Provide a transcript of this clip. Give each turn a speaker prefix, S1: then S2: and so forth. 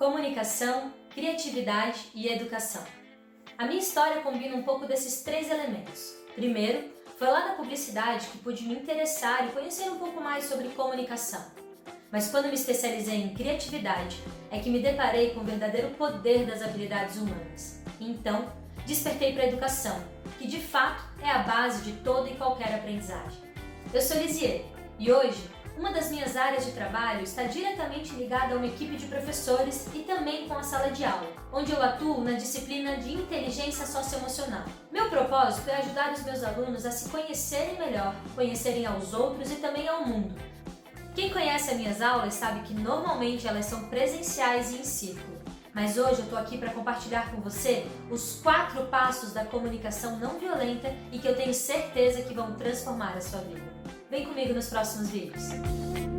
S1: comunicação, criatividade e educação. A minha história combina um pouco desses três elementos. Primeiro, foi lá na publicidade que pude me interessar e conhecer um pouco mais sobre comunicação. Mas quando me especializei em criatividade, é que me deparei com o verdadeiro poder das habilidades humanas. Então, despertei para a educação, que de fato é a base de toda e qualquer aprendizagem. Eu sou Lisier e hoje uma das minhas áreas de trabalho está diretamente ligada a uma equipe de professores e também com a sala de aula, onde eu atuo na disciplina de inteligência socioemocional. Meu propósito é ajudar os meus alunos a se conhecerem melhor, conhecerem aos outros e também ao mundo. Quem conhece as minhas aulas sabe que normalmente elas são presenciais e em círculo. Mas hoje eu estou aqui para compartilhar com você os quatro passos da comunicação não violenta e que eu tenho certeza que vão transformar a sua vida. Vem comigo nos próximos vídeos.